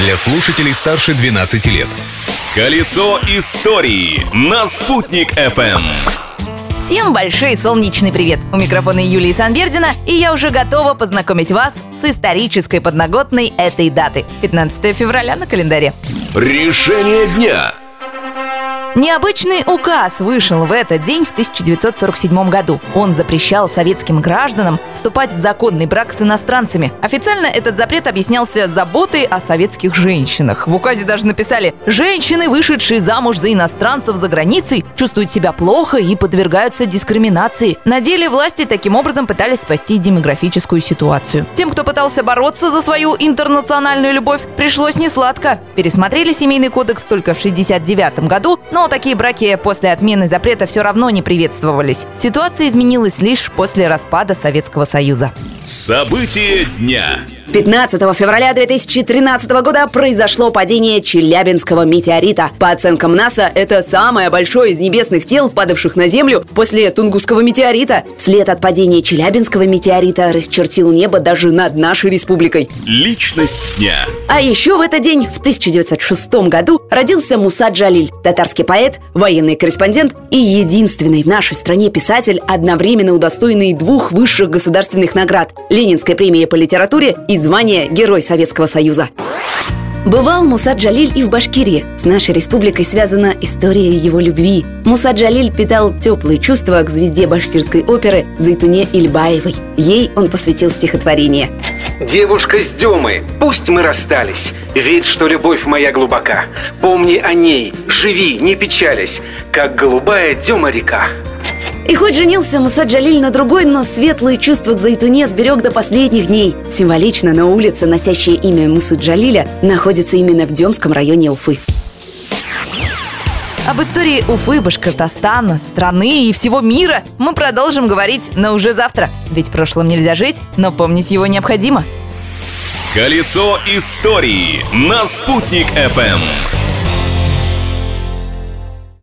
для слушателей старше 12 лет. Колесо истории на «Спутник FM. Всем большой солнечный привет! У микрофона Юлии Санбердина, и я уже готова познакомить вас с исторической подноготной этой даты. 15 февраля на календаре. Решение дня. Необычный указ вышел в этот день в 1947 году. Он запрещал советским гражданам вступать в законный брак с иностранцами. Официально этот запрет объяснялся заботой о советских женщинах. В указе даже написали «Женщины, вышедшие замуж за иностранцев за границей, чувствуют себя плохо и подвергаются дискриминации». На деле власти таким образом пытались спасти демографическую ситуацию. Тем, кто пытался бороться за свою интернациональную любовь, пришлось несладко. Пересмотрели семейный кодекс только в 69 году, но такие браки после отмены запрета все равно не приветствовались. Ситуация изменилась лишь после распада Советского Союза. События дня. 15 февраля 2013 года произошло падение Челябинского метеорита. По оценкам НАСА, это самое большое из небесных тел, падавших на Землю после Тунгусского метеорита. След от падения Челябинского метеорита расчертил небо даже над нашей республикой. Личность дня. А еще в этот день, в 1906 году, родился Муса Джалиль, татарский поэт, военный корреспондент и единственный в нашей стране писатель, одновременно удостоенный двух высших государственных наград – Ленинской премии по литературе и звание Герой Советского Союза. Бывал Муса Джалиль и в Башкирии. С нашей республикой связана история его любви. Муса Джалиль питал теплые чувства к звезде башкирской оперы Зайтуне Ильбаевой. Ей он посвятил стихотворение. Девушка с Демы, пусть мы расстались Верь, что любовь моя глубока Помни о ней, живи, не печались Как голубая Дема река и хоть женился Муса Джалиль на другой, но светлые чувства к Зайтуне сберег до последних дней. Символично, на улице, носящая имя Мусы Джалиля, находится именно в Демском районе Уфы. Об истории Уфы, Башкортостана, страны и всего мира мы продолжим говорить, но уже завтра. Ведь прошлым нельзя жить, но помнить его необходимо. Колесо истории на «Спутник FM.